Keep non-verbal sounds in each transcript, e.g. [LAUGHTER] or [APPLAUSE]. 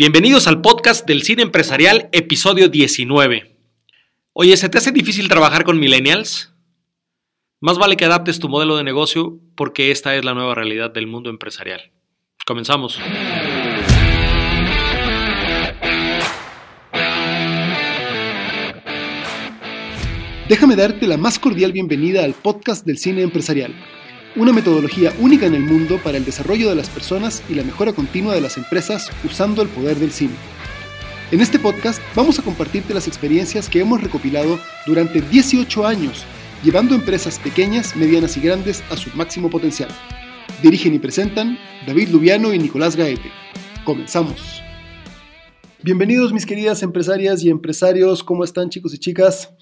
Bienvenidos al podcast del Cine Empresarial, episodio 19. Oye, ¿se te hace difícil trabajar con millennials? Más vale que adaptes tu modelo de negocio porque esta es la nueva realidad del mundo empresarial. Comenzamos. Déjame darte la más cordial bienvenida al podcast del cine empresarial, una metodología única en el mundo para el desarrollo de las personas y la mejora continua de las empresas usando el poder del cine. En este podcast vamos a compartirte las experiencias que hemos recopilado durante 18 años, llevando empresas pequeñas, medianas y grandes a su máximo potencial. Dirigen y presentan David Lubiano y Nicolás Gaete. Comenzamos. Bienvenidos mis queridas empresarias y empresarios, ¿cómo están chicos y chicas?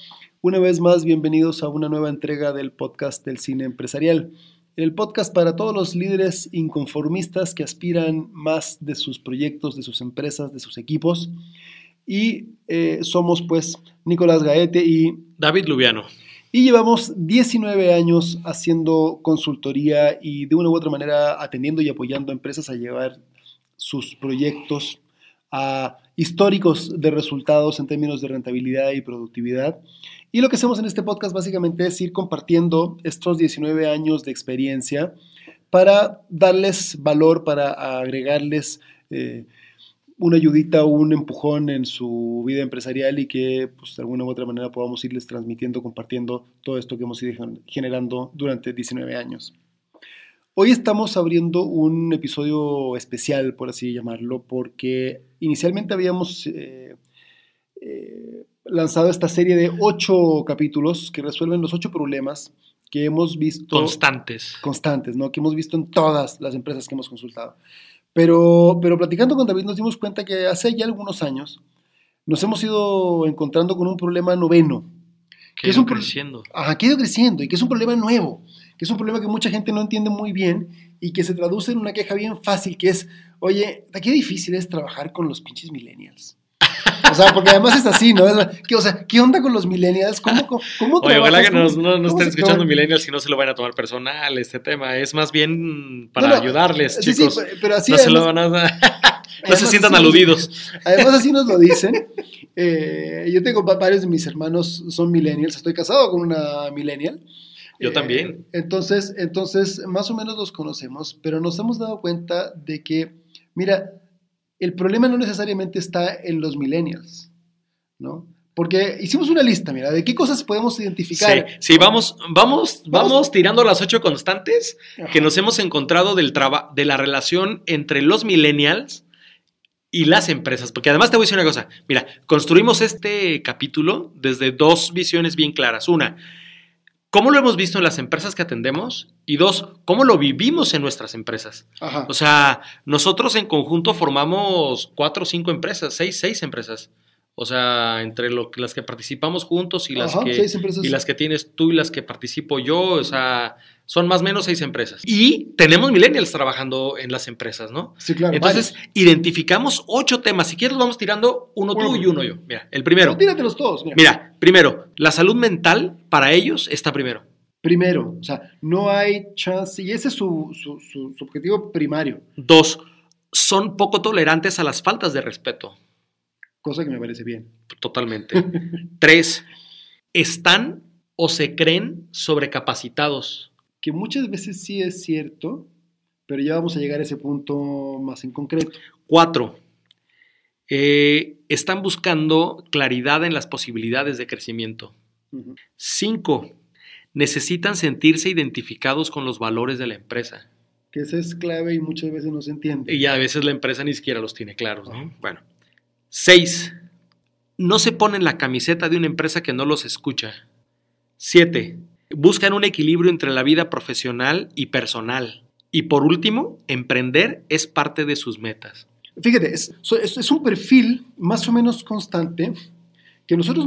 Una vez más, bienvenidos a una nueva entrega del podcast del cine empresarial. El podcast para todos los líderes inconformistas que aspiran más de sus proyectos, de sus empresas, de sus equipos. Y eh, somos pues Nicolás Gaete y David Lubiano. Y llevamos 19 años haciendo consultoría y de una u otra manera atendiendo y apoyando a empresas a llevar sus proyectos a históricos de resultados en términos de rentabilidad y productividad. Y lo que hacemos en este podcast básicamente es ir compartiendo estos 19 años de experiencia para darles valor, para agregarles eh, una ayudita un empujón en su vida empresarial y que pues, de alguna u otra manera podamos irles transmitiendo, compartiendo todo esto que hemos ido generando durante 19 años. Hoy estamos abriendo un episodio especial, por así llamarlo, porque inicialmente habíamos eh, eh, lanzado esta serie de ocho capítulos que resuelven los ocho problemas que hemos visto. Constantes. Constantes, ¿no? Que hemos visto en todas las empresas que hemos consultado. Pero, pero platicando con David nos dimos cuenta que hace ya algunos años nos hemos ido encontrando con un problema noveno. Que, es un creciendo. Ajá, que ha ido creciendo y que es un problema nuevo que es un problema que mucha gente no entiende muy bien y que se traduce en una queja bien fácil, que es, oye, qué difícil es trabajar con los pinches millennials. O sea, porque además es así, ¿no? ¿Qué, o sea, ¿qué onda con los millennials? ¿Cómo, cómo, cómo Oye, ojalá que no, no, estén escuchando millennials y no se lo vayan a tomar personal este tema. Es más bien para ayudarles, chicos. Sí, pero así no se lo van a... [LAUGHS] no se sientan aludidos. Además, así nos lo dicen. Eh, yo tengo varios de mis hermanos son millennials. Estoy casado con una millennial. Yo también. Eh, entonces, entonces, más o menos los conocemos, pero nos hemos dado cuenta de que, mira, el problema no necesariamente está en los millennials, ¿no? Porque hicimos una lista, mira, de qué cosas podemos identificar. Sí, sí vamos, vamos, vamos, tirando las ocho constantes que nos hemos encontrado del de la relación entre los millennials y las empresas. Porque además te voy a decir una cosa. Mira, construimos este capítulo desde dos visiones bien claras. Una, cómo lo hemos visto en las empresas que atendemos y dos, cómo lo vivimos en nuestras empresas. O sea, nosotros en conjunto formamos cuatro o cinco empresas, seis, seis empresas. O sea, entre lo, las que participamos juntos y las, que, y las que tienes tú y las que participo yo, o sea, son más o menos seis empresas. Y tenemos millennials trabajando en las empresas, ¿no? Sí, claro. Entonces, identificamos ocho temas. Si quieres, vamos tirando uno tú y uno yo. Mira, el primero. No, tíratelos todos. Mira. mira, primero, la salud mental para ellos está primero. Primero, o sea, no hay chance, y ese es su, su, su objetivo primario. Dos, son poco tolerantes a las faltas de respeto cosa que me parece bien. Totalmente. [LAUGHS] Tres, están o se creen sobrecapacitados. Que muchas veces sí es cierto, pero ya vamos a llegar a ese punto más en concreto. Cuatro, eh, están buscando claridad en las posibilidades de crecimiento. Cinco, necesitan sentirse identificados con los valores de la empresa. Que esa es clave y muchas veces no se entiende. Y a veces la empresa ni siquiera los tiene claros. ¿no? Bueno. Seis, no se ponen la camiseta de una empresa que no los escucha. Siete, buscan un equilibrio entre la vida profesional y personal. Y por último, emprender es parte de sus metas. Fíjate, es, es un perfil más o menos constante que nosotros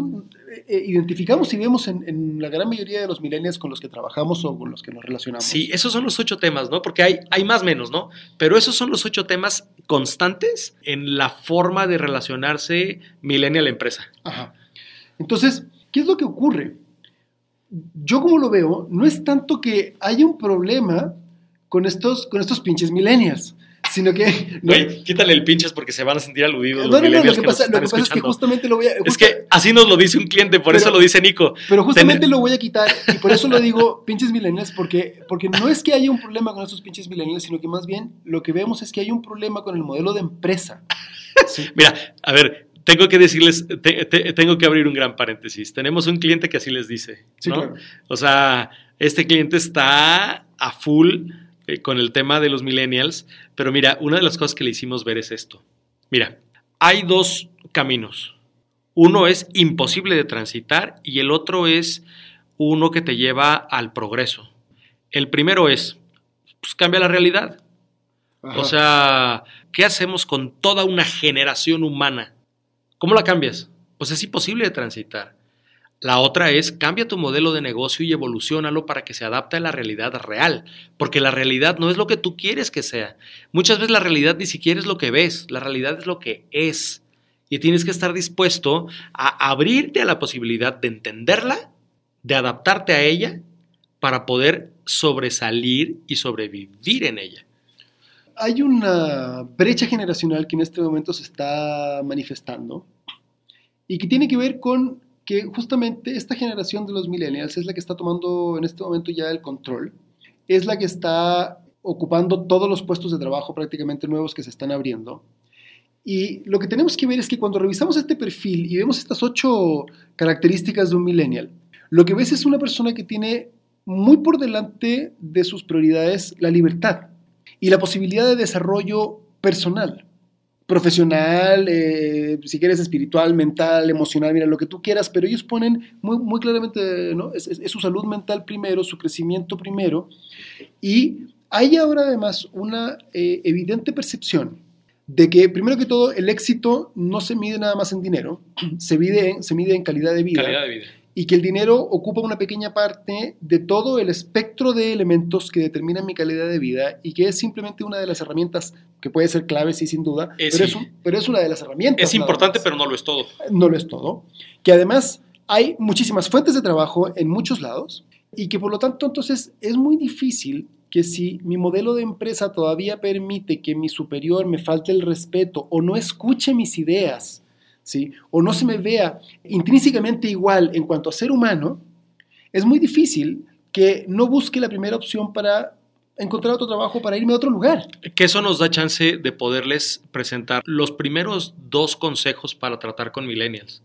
eh, eh, identificamos y vemos en, la gran mayoría de los millennials con los que trabajamos o con los que nos relacionamos. Sí, esos son los ocho temas, ¿no? Porque hay, hay más menos, ¿no? Pero esos son los ocho temas constantes en la forma de relacionarse millennial-empresa. Ajá. Entonces, ¿qué es lo que ocurre? Yo como lo veo, no es tanto que haya un problema con estos, con estos pinches millennials, sino que... [LAUGHS] Güey, quítale el pinches porque se van a sentir aludidos. No, no, no, lo que, pasa, lo que pasa, es que justamente lo voy a... es que así nos lo dice un cliente, por eso lo dice Nico. Pero justamente lo voy a quitar y por eso lo digo [LAUGHS] pinches millennials, porque, porque no es que haya un problema con estos pinches millennials, sino que más bien lo que vemos es que hay un problema con el modelo de empresa. [LAUGHS] Mira, a ver, tengo que decirles, tengo que abrir un gran paréntesis. Tenemos un cliente que así les dice. ¿no? O sea, este cliente está a full eh, con el tema de los millennials, pero mira, una de las cosas que le hicimos ver es esto. Mira, hay dos caminos. Uno es imposible de transitar y el otro es uno que te lleva al progreso. El primero es, pues cambia la realidad. O sea, ¿qué hacemos con toda una generación humana? ¿Cómo la cambias? Pues es imposible de transitar. La otra es cambia tu modelo de negocio y evolucionalo para que se adapte a la realidad real, porque la realidad no es lo que tú quieres que sea. Muchas veces la realidad ni siquiera es lo que ves, la realidad es lo que es. Y tienes que estar dispuesto a abrirte a la posibilidad de entenderla, de adaptarte a ella, para poder sobresalir y sobrevivir en ella. Hay una brecha generacional que en este momento se está manifestando y que tiene que ver con que justamente esta generación de los millennials es la que está tomando en este momento ya el control, es la que está ocupando todos los puestos de trabajo prácticamente nuevos que se están abriendo. Y lo que tenemos que ver es que cuando revisamos este perfil y vemos estas ocho características de un millennial, lo que ves es una persona que tiene muy por delante de sus prioridades la libertad y la posibilidad de desarrollo personal profesional, eh, si quieres espiritual, mental, emocional, mira, lo que tú quieras, pero ellos ponen muy, muy claramente, ¿no? Es, su salud mental primero, su crecimiento primero, y hay ahora además una eh, evidente percepción de que, primero que todo, el éxito no se mide nada más en dinero, [CLEARS THROAT] se mide, se mide en calidad de vida. Calidad de vida y que el dinero ocupa una pequeña parte de todo el espectro de elementos que determinan mi calidad de vida y que es simplemente una de las herramientas que puede ser clave, sí, sin duda, eh, pero, Es pero, es una de las herramientas. Es importante, pero no lo es todo. No lo es todo. Que además hay muchísimas fuentes de trabajo en muchos lados y que por lo tanto entonces es muy difícil que si mi modelo de empresa todavía permite que mi superior me falte el respeto o no escuche mis ideas, o no se me vea intrínsecamente igual en cuanto a ser humano, es muy difícil que no busque la primera opción para encontrar otro trabajo para irme a otro lugar. Que eso nos da chance de poderles presentar los primeros dos consejos para tratar con millennials.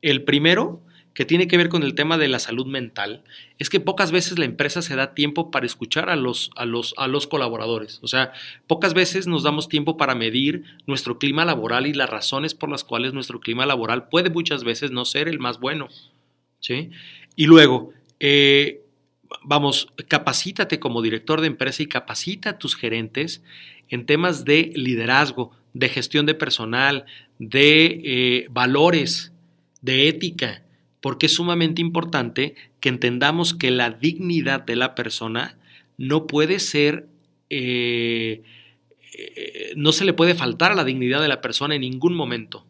El primero que tiene que ver con el tema de la salud mental, es que pocas veces la empresa se da tiempo para escuchar a los, a los, a los colaboradores. O sea, pocas veces nos damos tiempo para medir nuestro clima laboral y las razones por las cuales nuestro clima laboral puede muchas veces no ser el más bueno. ¿sí? Y luego, eh, vamos, capacítate como director de empresa y capacita a tus gerentes en temas de liderazgo, de gestión de personal, de eh, valores, de ética porque es sumamente importante que entendamos que la dignidad de la persona no puede ser, eh, eh, no se le puede faltar a la dignidad de la persona en ningún momento,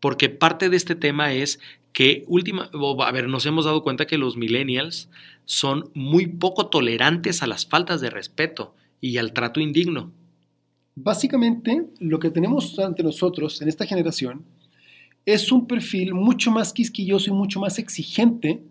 porque parte de este tema es que última, a ver, nos hemos dado cuenta que los millennials son muy poco tolerantes a las faltas de respeto y al trato indigno. Básicamente, lo que tenemos ante nosotros en esta generación es un perfil mucho más quisquilloso y mucho más exigente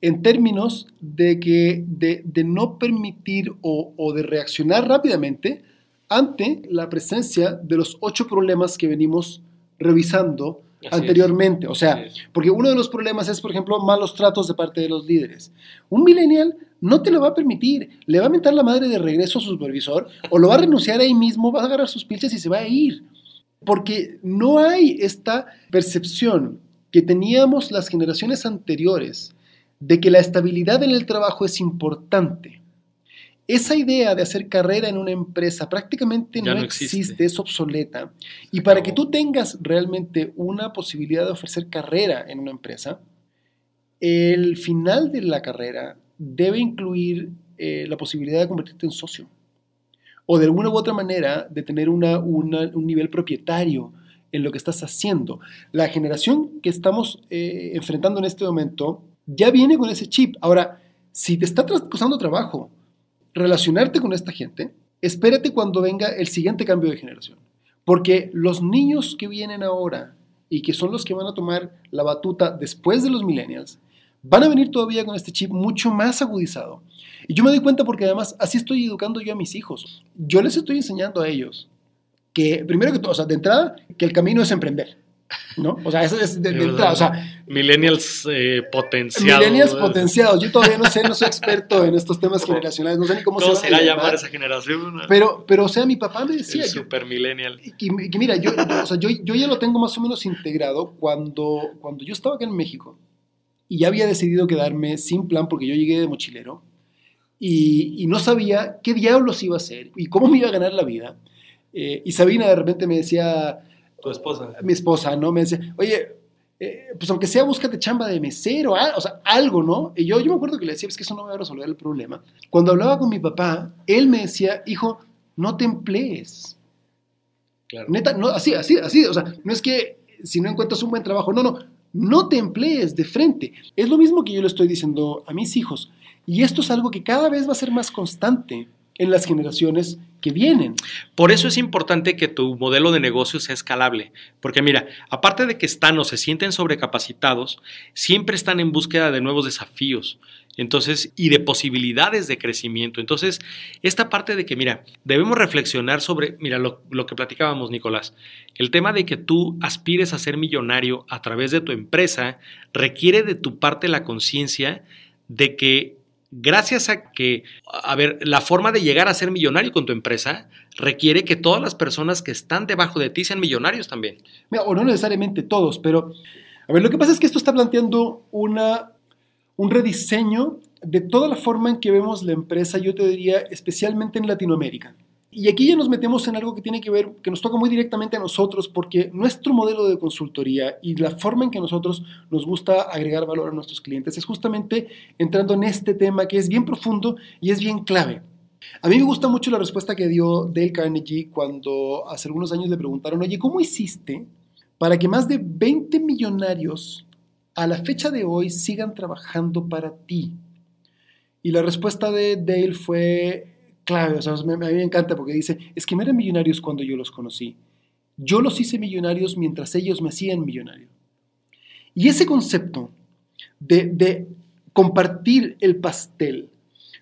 en términos de, que, de, no permitir o, de reaccionar rápidamente ante la presencia de los ocho problemas que venimos revisando anteriormente. O sea, porque uno de los problemas es, por ejemplo, malos tratos de parte de los líderes. Un millennial no te lo va a permitir, le va a mentar la madre de regreso a su supervisor o lo va a renunciar ahí mismo, va a agarrar sus pilchas y se va a ir porque no hay esta percepción que teníamos las generaciones anteriores de que la estabilidad en el trabajo es importante. Esa idea de hacer carrera en una empresa prácticamente no, existe. es obsoleta. y para que tú tengas realmente una posibilidad de ofrecer carrera en una empresa, el final de la carrera debe incluir eh, la posibilidad de convertirte en socio o de alguna u otra manera de tener un nivel propietario en lo que estás haciendo. La generación que estamos eh, enfrentando en este momento ya viene con ese chip. Ahora, si te está costando trabajo relacionarte con esta gente, espérate cuando venga el siguiente cambio de generación. Porque los niños que vienen ahora y que son los que van a tomar la batuta después de los millennials, van a venir todavía con este chip mucho más agudizado. Y yo me doy cuenta porque además así estoy educando yo a mis hijos. Yo les estoy enseñando a ellos que, primero que todo, o sea, de entrada, que el camino es emprender. ¿no? O sea, eso es de, entrada. O sea, millennials eh, potenciados. Millennials potenciados. Yo todavía no sé, no soy experto en estos temas generacionales, no sé ni cómo, se, se va a llamar esa generación. Pero, pero, o sea, mi papá me decía. El super millennial. Y, mira, yo, o sea, yo, yo, ya lo tengo más o menos integrado cuando, cuando yo estaba acá en México y ya había decidido quedarme sin plan porque yo llegué de mochilero y, y no sabía qué diablos iba a hacer y cómo me iba a ganar la vida. Eh, y Sabina de repente me decía, tu esposa. Mi esposa, ¿no? Me decía, oye, eh, pues aunque sea, búscate chamba de mesero, o sea, algo, ¿no? Y yo, yo me acuerdo que le decía, es que eso no me va a resolver el problema. Cuando hablaba con mi papá, él me decía, hijo, no te emplees. Claro. Neta, no, así, así, así, o sea, no es que si no encuentras un buen trabajo, no, no, no te emplees de frente. Es lo mismo que yo le estoy diciendo a mis hijos. Y esto es algo que cada vez va a ser más constante en las generaciones que vienen. Por eso es importante que tu modelo de negocio sea escalable, porque mira, aparte de que están o se sienten sobrecapacitados, siempre están en búsqueda de nuevos desafíos. Entonces, y de posibilidades de crecimiento. Entonces, esta parte de que, mira, debemos reflexionar sobre, mira, lo, lo, que platicábamos, Nicolás, el tema de que tú aspires a ser millonario a través de tu empresa requiere de tu parte la conciencia de que gracias a que, a ver, la forma de llegar a ser millonario con tu empresa requiere que todas las personas que están debajo de ti sean millonarios también. o no necesariamente todos, pero, a ver, lo que pasa es que esto está planteando una, un rediseño de toda la forma en que vemos la empresa, yo te diría, especialmente en Latinoamérica. Y aquí ya nos metemos en algo que tiene que ver, que nos toca muy directamente a nosotros, porque nuestro modelo de consultoría y la forma en que nosotros nos gusta agregar valor a nuestros clientes es justamente entrando en este tema que es bien profundo y es bien clave. A mí me gusta mucho la respuesta que dio Dale Carnegie cuando hace algunos años le preguntaron, oye, ¿cómo hiciste para que más de 20 millonarios a la fecha de hoy sigan trabajando para ti? Y la respuesta de Dale fue, clave, o sea, a mí me encanta porque dice, es que no eran millonarios cuando yo los conocí. Yo los hice millonarios mientras ellos me hacían millonario. Y ese concepto de, de compartir el pastel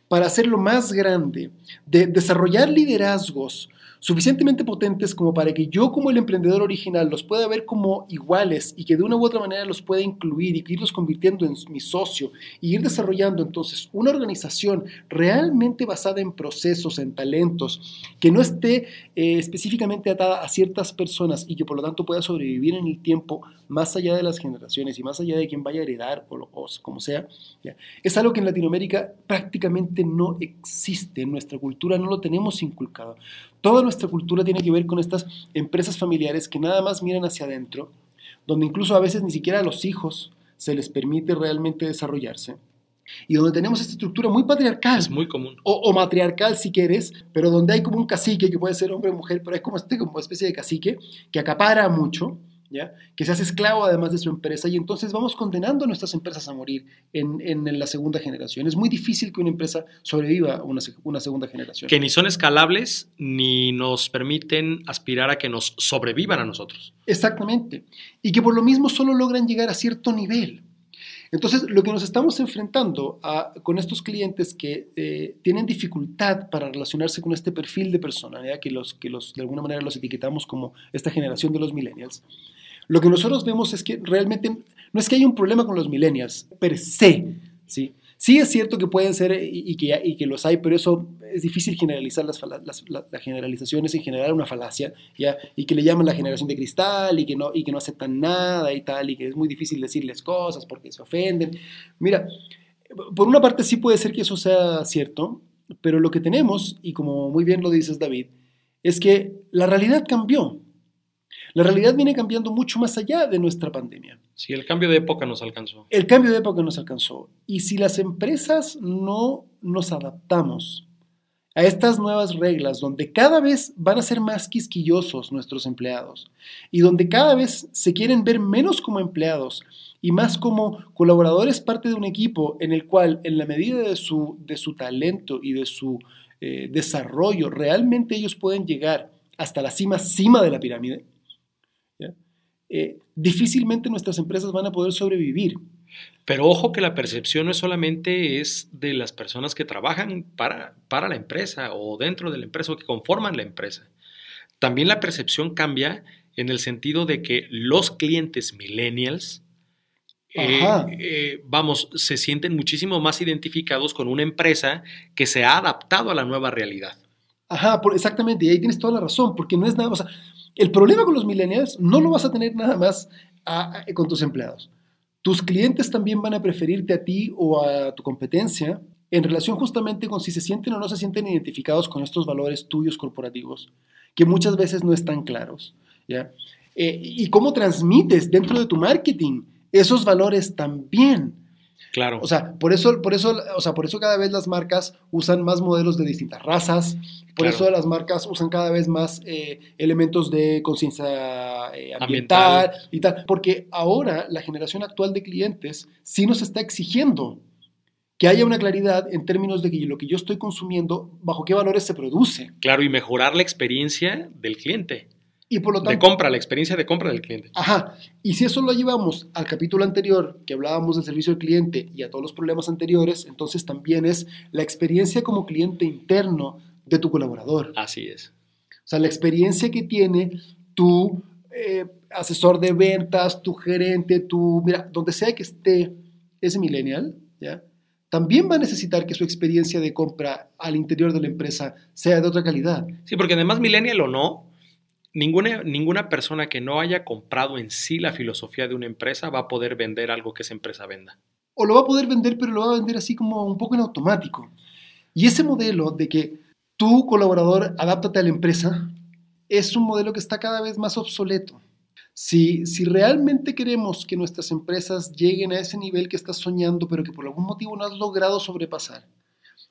para hacerlo más grande, de desarrollar liderazgos suficientemente potentes como para que yo como el emprendedor original los pueda ver como iguales y que de una u otra manera los pueda incluir y irlos convirtiendo en mi socio y ir desarrollando entonces una organización realmente basada en procesos, en talentos, que no esté eh, específicamente atada a ciertas personas y que por lo tanto pueda sobrevivir en el tiempo más allá de las generaciones y más allá de quien vaya a heredar o, o como sea, ¿ya? es algo que en Latinoamérica prácticamente no existe, en nuestra cultura no lo tenemos inculcado. Toda nuestra cultura tiene que ver con estas empresas familiares que nada más miran hacia adentro, donde incluso a veces ni siquiera a los hijos se les permite realmente desarrollarse. Y donde tenemos esta estructura muy patriarcal. Es muy común. O, matriarcal si quieres, pero donde hay como un cacique, que puede ser hombre o mujer, pero hay como, este, como una especie de cacique que acapara mucho que se hace esclavo además de su empresa y entonces vamos condenando a nuestras empresas a morir en, la segunda generación. Es muy difícil que una empresa sobreviva a una, una, segunda generación. Que ni son escalables ni nos permiten aspirar a que nos sobrevivan a nosotros. Exactamente. Y que por lo mismo solo logran llegar a cierto nivel. Entonces, lo que nos estamos enfrentando con estos clientes que eh, tienen dificultad para relacionarse con este perfil de persona, que, los, que los, de alguna manera los etiquetamos como esta generación de los millennials, lo que nosotros vemos es que realmente no es que haya un problema con los millennials per se, ¿sí? Sí es cierto que pueden ser y, que, y que los hay, pero eso es difícil generalizar las, las, la, generalización es en general una falacia, ¿ya? Y que le llaman la generación de cristal y que, no, y que no aceptan nada y tal, y que es muy difícil decirles cosas porque se ofenden. Mira, por una parte sí puede ser que eso sea cierto, pero lo que tenemos, y como muy bien lo dices David, es que la realidad cambió. La realidad viene cambiando mucho más allá de nuestra pandemia. Sí, el cambio de época nos alcanzó. El cambio de época nos alcanzó. Y si las empresas no nos adaptamos a estas nuevas reglas, donde cada vez van a ser más quisquillosos nuestros empleados y donde cada vez se quieren ver menos como empleados y más como colaboradores parte de un equipo en el cual, en la medida de su, de su talento y de su eh, desarrollo, realmente ellos pueden llegar hasta la cima, cima de la pirámide, eh, difícilmente nuestras empresas van a poder sobrevivir. Pero ojo que la percepción no es solamente es de las personas que trabajan para, para la empresa o dentro de la empresa o que conforman la empresa. También la percepción cambia en el sentido de que los clientes millennials, eh, eh, vamos, se sienten muchísimo más identificados con una empresa que se ha adaptado a la nueva realidad. Ajá, exactamente, y ahí tienes toda la razón, porque no es nada, o sea, el problema con los millennials no lo vas a tener nada más con tus empleados. Tus clientes también van a preferirte a ti o a tu competencia en relación justamente con si se sienten o no se sienten identificados con estos valores tuyos corporativos, que muchas veces no están claros. ¿ya? Eh, y cómo transmites dentro de tu marketing esos valores también. Claro. O sea, por eso, por eso, o sea, por eso cada vez las marcas usan más modelos de distintas razas, por eso las marcas usan cada vez más eh, elementos de conciencia eh, ambiental, y tal, porque ahora la generación actual de clientes sí nos está exigiendo que haya una claridad en términos de que lo que yo estoy consumiendo, bajo qué valores se produce. Claro, y mejorar la experiencia del cliente. Y por lo tanto, de compra, la experiencia de compra del cliente. Ajá. Y si eso lo llevamos al capítulo anterior, que hablábamos del servicio al cliente y a todos los problemas anteriores, entonces también es la experiencia como cliente interno de tu colaborador. Así es. O sea, la experiencia que tiene tu eh, asesor de ventas, tu gerente, tu, mira, donde sea que esté ese millennial, ¿ya? También va a necesitar que su experiencia de compra al interior de la empresa sea de otra calidad. Sí, porque además millennial o no, Ninguna, ninguna persona que no haya comprado en sí la filosofía de una empresa va a poder vender algo que esa empresa venda. O lo va a poder vender, pero lo va a vender así como un poco en automático. Y ese modelo de que tu colaborador adáptate a la empresa es un modelo que está cada vez más obsoleto. Si, si realmente queremos que nuestras empresas lleguen a ese nivel que estás soñando, pero que por algún motivo no has logrado sobrepasar,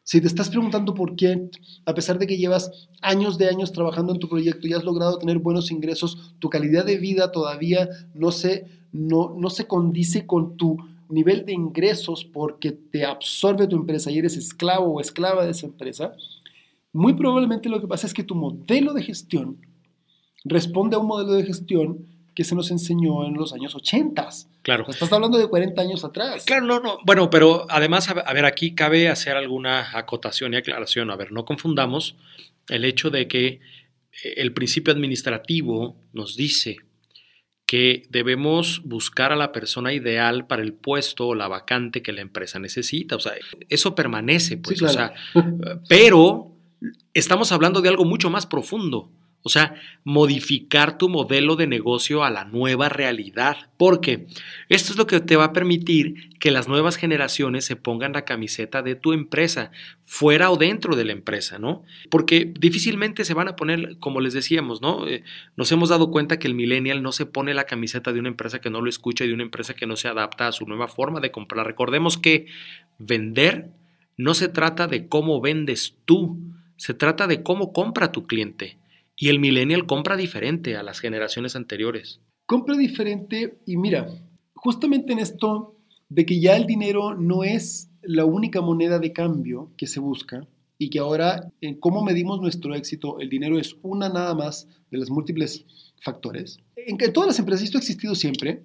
si te estás preguntando por qué, a pesar de que llevas años de años trabajando en tu proyecto y has logrado tener buenos ingresos, tu calidad de vida todavía no se, no, no se condice con tu nivel de ingresos porque te absorbe tu empresa y eres esclavo o esclava de esa empresa, muy probablemente lo que pasa es que tu modelo de gestión responde a un modelo de gestión que se nos enseñó en los años 80. Claro. Estás hablando de 40 años atrás. Claro, no, no. Bueno, pero además, a ver, aquí cabe hacer alguna acotación y aclaración. A ver, no confundamos el hecho de que eh, el principio administrativo nos dice que debemos buscar a la persona ideal para el puesto o la vacante que la empresa necesita. O sea, eso permanece, pues. o sea, [LAUGHS] pero estamos hablando de algo mucho más profundo. O sea, modificar tu modelo de negocio a la nueva realidad. Porque esto es lo que te va a permitir que las nuevas generaciones se pongan la camiseta de tu empresa, fuera o dentro de la empresa, ¿no? Porque difícilmente se van a poner, como les decíamos, ¿no? Eh, nos hemos dado cuenta que el millennial no se pone la camiseta de una empresa que no lo escucha y de una empresa que no se adapta a su nueva forma de comprar. Recordemos que vender no se trata de cómo vendes tú, se trata de cómo compra tu cliente. Y el millennial compra diferente a las generaciones anteriores. Compra diferente y mira, justamente en esto de que ya el dinero no es la única moneda de cambio que se busca y que ahora en cómo medimos nuestro éxito, el dinero es una nada más de los múltiples factores. En que todas las empresas, esto ha existido siempre,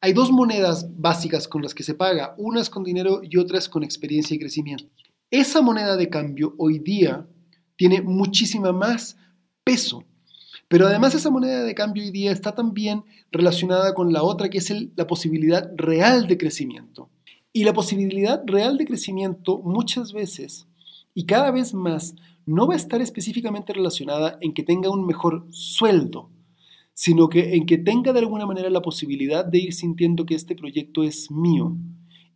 hay dos monedas básicas con las que se paga, una es con dinero y otra es con experiencia y crecimiento. Esa moneda de cambio hoy día tiene muchísima más peso. Pero además esa moneda de cambio hoy día está también relacionada con la otra, que es la posibilidad real de crecimiento. Y la posibilidad real de crecimiento muchas veces y cada vez más no va a estar específicamente relacionada en que tenga un mejor sueldo, sino que en que tenga de alguna manera la posibilidad de ir sintiendo que este proyecto es mío,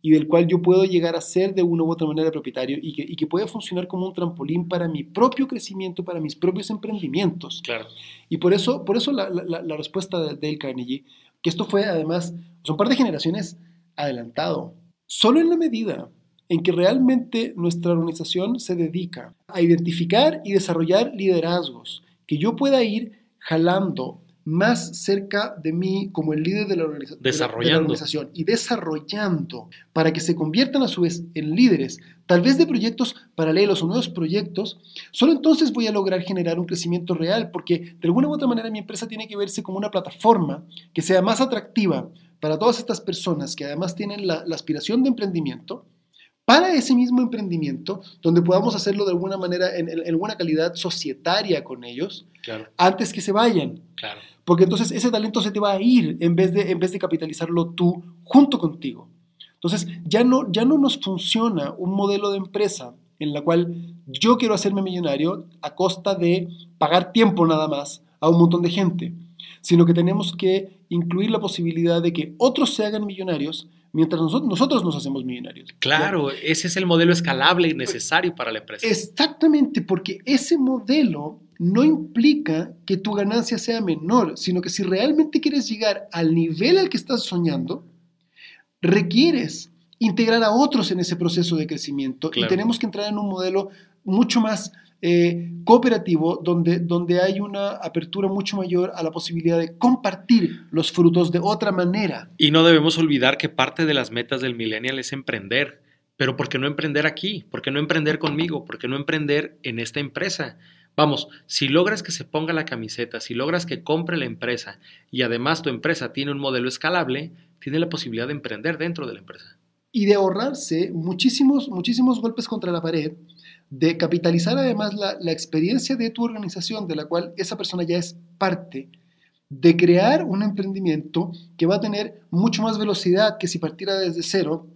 y del cual yo puedo llegar a ser de una u otra manera propietario y que, y que puede funcionar como un trampolín para mi propio crecimiento, para mis propios emprendimientos. Claro. Y por eso, por eso la, la, la respuesta de Dale Carnegie, que esto fue además, son par de generaciones adelantado, solo en la medida en que realmente nuestra organización se dedica a identificar y desarrollar liderazgos, que yo pueda ir jalando más cerca de mí como el líder de la, organiza- de organización y desarrollando para que se conviertan a su vez en líderes, tal vez de proyectos paralelos o nuevos proyectos, solo entonces voy a lograr generar un crecimiento real, porque de alguna u otra manera mi empresa tiene que verse como una plataforma que sea más atractiva para todas estas personas que además tienen la, la aspiración de emprendimiento, para ese mismo emprendimiento, donde podamos hacerlo de alguna manera en, en- en alguna calidad societaria con ellos, Claro, antes que se vayan. claro. Porque entonces ese talento se te va a ir en vez de, en vez de capitalizarlo tú junto contigo. Entonces ya no, ya no nos funciona un modelo de empresa en la cual yo quiero hacerme millonario a costa de pagar tiempo nada más a un montón de gente, sino que tenemos que incluir la posibilidad de que otros se hagan millonarios mientras nosotros, nosotros nos hacemos millonarios. Claro, ese es el modelo escalable y necesario para la empresa. Exactamente, porque ese modelo no implica que tu ganancia sea menor, sino que si realmente quieres llegar al nivel al que estás soñando, requieres integrar a otros en ese proceso de crecimiento Claro. y tenemos que entrar en un modelo mucho más eh, cooperativo donde, donde hay una apertura mucho mayor a la posibilidad de compartir los frutos de otra manera. Y no debemos olvidar que parte de las metas del millennial es emprender. Pero ¿por qué no emprender aquí? ¿Por qué no emprender conmigo? ¿Por qué no emprender en esta empresa? Vamos, si logras que se ponga la camiseta, si logras que compre la empresa y además tu empresa tiene un modelo escalable, tiene la posibilidad de emprender dentro de la empresa. y de ahorrarse muchísimos, muchísimos golpes contra la pared, de capitalizar además la, la experiencia de tu organización, de la cual esa persona ya es parte, de crear un emprendimiento que va a tener mucho más velocidad que si partiera desde cero,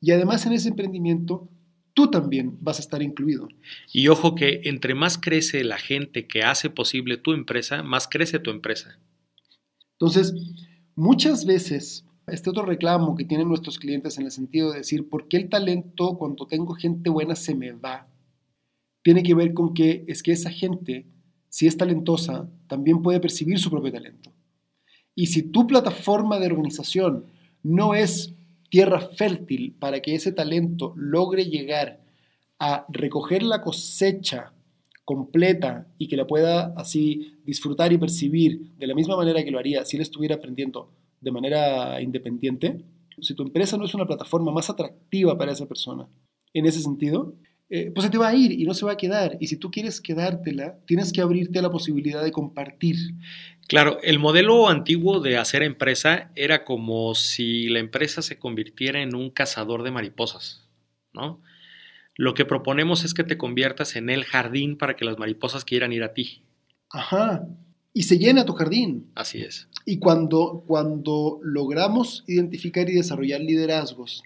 y además en ese emprendimiento tú también vas a estar incluido. Y ojo que entre más crece la gente que hace posible tu empresa, más crece tu empresa. Entonces, muchas veces este otro reclamo que tienen nuestros clientes en el sentido de decir, ¿por qué el talento cuando tengo gente buena se me va? Tiene que ver con que es que esa gente, si es talentosa, también puede percibir su propio talento. Y si tu plataforma de organización no es tierra fértil para que ese talento logre llegar a recoger la cosecha completa y que la pueda así disfrutar y percibir de la misma manera que lo haría si él estuviera aprendiendo de manera independiente, si tu empresa no es una plataforma más atractiva para esa persona, en ese sentido, eh, pues se te va a ir y no se va a quedar. Y si tú quieres quedártela, tienes que abrirte a la posibilidad de compartir. Claro, el modelo antiguo de hacer empresa era como si la empresa se convirtiera en un cazador de mariposas, ¿no? Lo que proponemos es que te conviertas en el jardín para que las mariposas quieran ir a ti. Ajá. Y se llena tu jardín. Así es. Y cuando, cuando logramos identificar y desarrollar liderazgos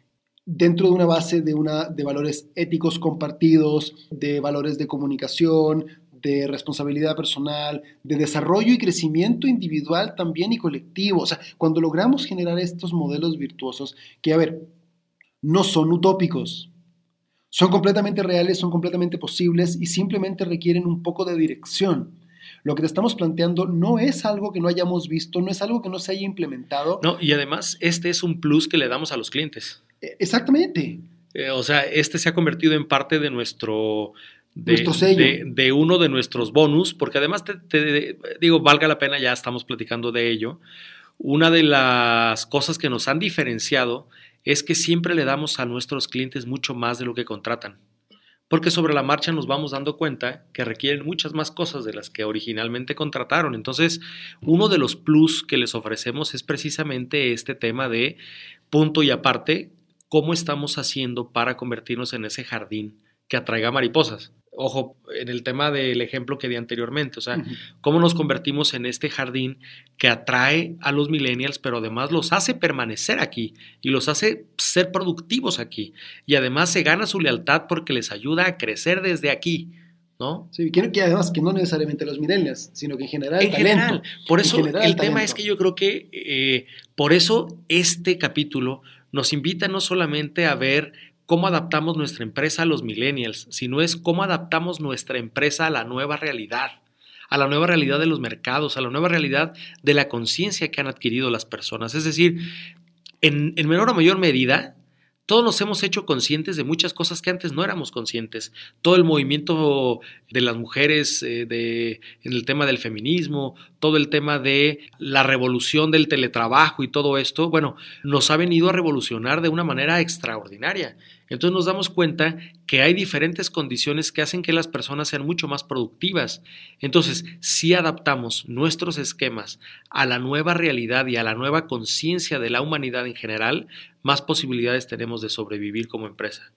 dentro de una base de, una, de valores éticos compartidos, de valores de comunicación, de responsabilidad personal, de desarrollo y crecimiento individual también y colectivo. O sea, cuando logramos generar estos modelos virtuosos, que a ver, no son utópicos, son completamente reales, son completamente posibles y simplemente requieren un poco de dirección. Lo que te estamos planteando no es algo que no hayamos visto, no es algo que no se haya implementado. No, y además, este es un plus que le damos a los clientes. Eh, Exactamente. Eh, o sea, este se ha convertido en parte de nuestro. De, Nuestro sello. de- de uno de nuestros bonus, porque además te, te- digo, valga la pena, ya estamos platicando de ello. Una de las cosas que nos han diferenciado es que siempre le damos a nuestros clientes mucho más de lo que contratan. Porque sobre la marcha nos vamos dando cuenta que requieren muchas más cosas de las que originalmente contrataron. Entonces, uno de los plus que les ofrecemos es precisamente este tema de punto y aparte, cómo estamos haciendo para convertirnos en ese jardín que atraiga mariposas. Ojo, en el tema del ejemplo que di anteriormente, o sea, cómo nos convertimos en este jardín que atrae a los millennials, pero además los hace permanecer aquí y los hace ser productivos aquí. Y además se gana su lealtad porque les ayuda a crecer desde aquí, ¿no? Sí, que, que además que no necesariamente los millennials, sino que en general en talento. general. Por En eso general, el tema es que yo creo que eh, por eso este capítulo nos invita no solamente a ver cómo adaptamos nuestra empresa a los millennials, sino es cómo adaptamos nuestra empresa a la nueva realidad, a la nueva realidad de los mercados, a la nueva realidad de la conciencia que han adquirido las personas. Es decir, en, en menor o mayor medida, todos nos hemos hecho conscientes de muchas cosas que antes no éramos conscientes. Todo el movimiento de las mujeres eh, de, en el tema del feminismo, todo el tema de la revolución del teletrabajo y todo esto, bueno, nos ha venido a revolucionar de una manera extraordinaria. Entonces nos damos cuenta que hay diferentes condiciones que hacen que las personas sean mucho más productivas. Entonces, si adaptamos nuestros esquemas a la nueva realidad y a la nueva conciencia de la humanidad en general, más posibilidades tenemos de sobrevivir como empresa.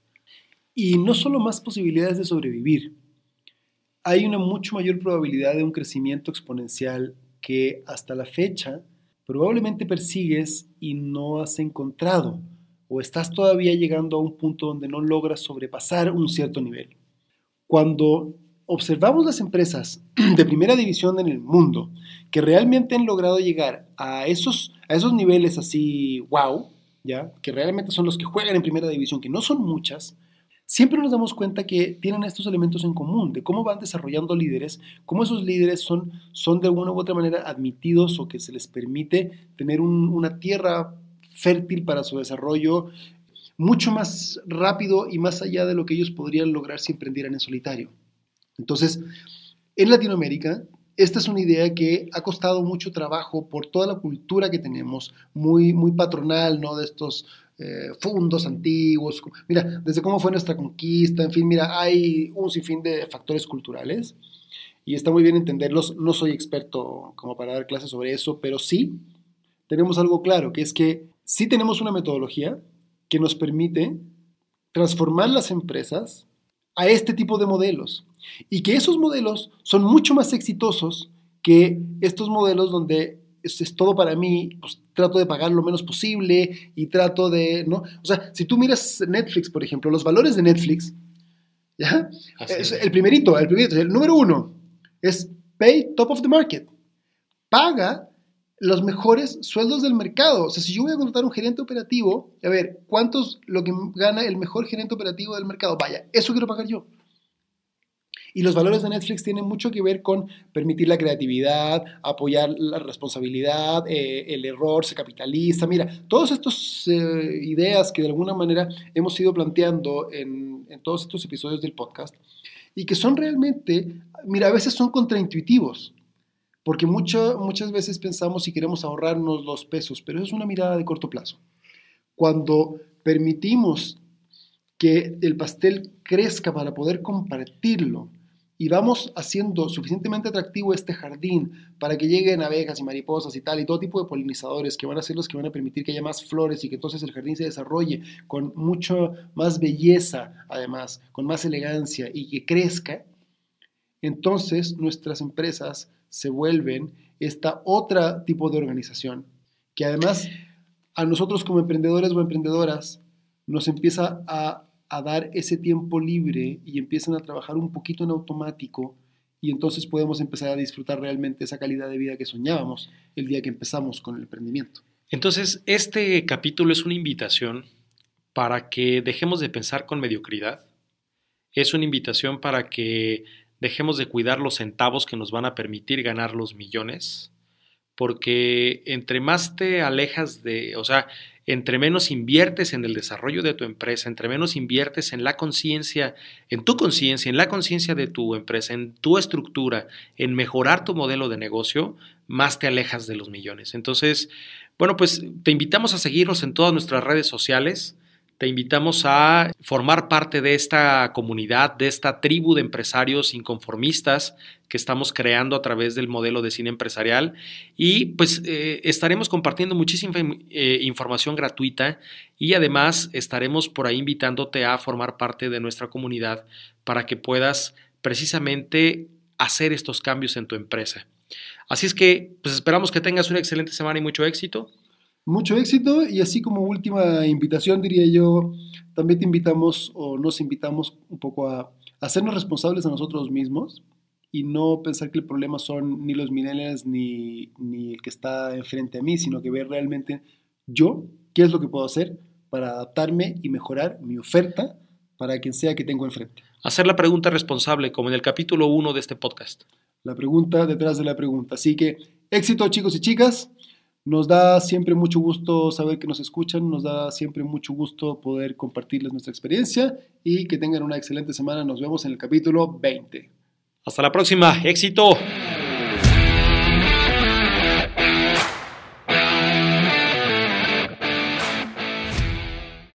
Y no solo más posibilidades de sobrevivir, hay una mucho mayor probabilidad de un crecimiento exponencial que hasta la fecha probablemente persigues y no has encontrado o estás todavía llegando a un punto donde no logras sobrepasar un cierto nivel. Cuando observamos las empresas [CLEARS THROAT] de primera división en el mundo que realmente han logrado llegar a esos, a esos niveles así, wow, ¿ya? que realmente son los que juegan en primera división, que no son muchas, siempre nos damos cuenta que tienen estos elementos en común, de cómo van desarrollando líderes, cómo esos líderes son, son de alguna u otra manera admitidos o que se les permite tener una tierra fértil para su desarrollo, mucho más rápido y más allá de lo que ellos podrían lograr si emprendieran en solitario. Entonces, en Latinoamérica, esta es una idea que ha costado mucho trabajo por toda la cultura que tenemos, muy, muy patronal, ¿no? De estos eh, fundos antiguos. Mira, desde cómo fue nuestra conquista, en fin, mira, hay un sinfín de factores culturales y está muy bien entenderlos. No soy experto como para dar clases sobre eso, pero sí tenemos algo claro, que es que sí tenemos una metodología que nos permite transformar las empresas a este tipo de modelos y que esos modelos son mucho más exitosos que estos modelos donde es, todo para mí, pues trato de pagar lo menos posible y trato de, ¿no? O sea, si tú miras Netflix, por ejemplo, los valores de Netflix, ¿ya? el primerito, el primerito, el número uno es pay top of the market. Paga los mejores sueldos del mercado. O sea, si yo voy a contratar un gerente operativo, a ver, ¿cuántos lo que gana el mejor gerente operativo del mercado? Vaya, eso quiero pagar yo. Y los valores de Netflix tienen mucho que ver con permitir la creatividad, apoyar la responsabilidad, eh, el error se capitaliza. Mira, todas estas eh, ideas que de alguna manera hemos ido planteando en, en todos estos episodios del podcast y que son realmente, mira, a veces son contraintuitivos. Porque muchas veces pensamos si queremos ahorrarnos los pesos, pero eso es una mirada de corto plazo. Cuando permitimos que el pastel crezca para poder compartirlo y vamos haciendo suficientemente atractivo este jardín para que lleguen abejas y mariposas y tal, y todo tipo de polinizadores que van a ser los que van a permitir que haya más flores y que entonces el jardín se desarrolle con mucho más belleza, además, con más elegancia y que crezca, entonces nuestras empresas se vuelven esta otra tipo de organización, que además a nosotros como emprendedores o emprendedoras nos empieza a, dar ese tiempo libre y empiezan a trabajar un poquito en automático y entonces podemos empezar a disfrutar realmente esa calidad de vida que soñábamos el día que empezamos con el emprendimiento. Entonces, este capítulo es una invitación para que dejemos de pensar con mediocridad, es una invitación para que dejemos de cuidar los centavos que nos van a permitir ganar los millones, porque entre más te alejas de, o sea, entre menos inviertes en el desarrollo de tu empresa, entre menos inviertes en la conciencia, en tu conciencia, en la conciencia de tu empresa, en tu estructura, en mejorar tu modelo de negocio, más te alejas de los millones. Entonces, bueno, pues te invitamos a seguirnos en todas nuestras redes sociales. Te invitamos a formar parte de esta comunidad, de esta tribu de empresarios inconformistas que estamos creando a través del modelo de cine empresarial y pues eh, estaremos compartiendo muchísima eh, información gratuita y además estaremos por ahí invitándote a formar parte de nuestra comunidad para que puedas precisamente hacer estos cambios en tu empresa. Así es que pues esperamos que tengas una excelente semana y mucho éxito. Mucho éxito y así como última invitación diría yo, también te invitamos o nos invitamos un poco a hacernos responsables a nosotros mismos y no pensar que el problema son ni los millennials ni, ni el que está enfrente a mí, sino que ver realmente yo qué es lo que puedo hacer para adaptarme y mejorar mi oferta para quien sea que tengo enfrente. Hacer la pregunta responsable, como en el capítulo 1 de este podcast. La pregunta detrás de la pregunta. Así que éxito chicos y chicas. Nos da siempre mucho gusto saber que nos escuchan, nos da siempre mucho gusto poder compartirles nuestra experiencia y que tengan una excelente semana. Nos vemos en el capítulo 20. Hasta la próxima, éxito.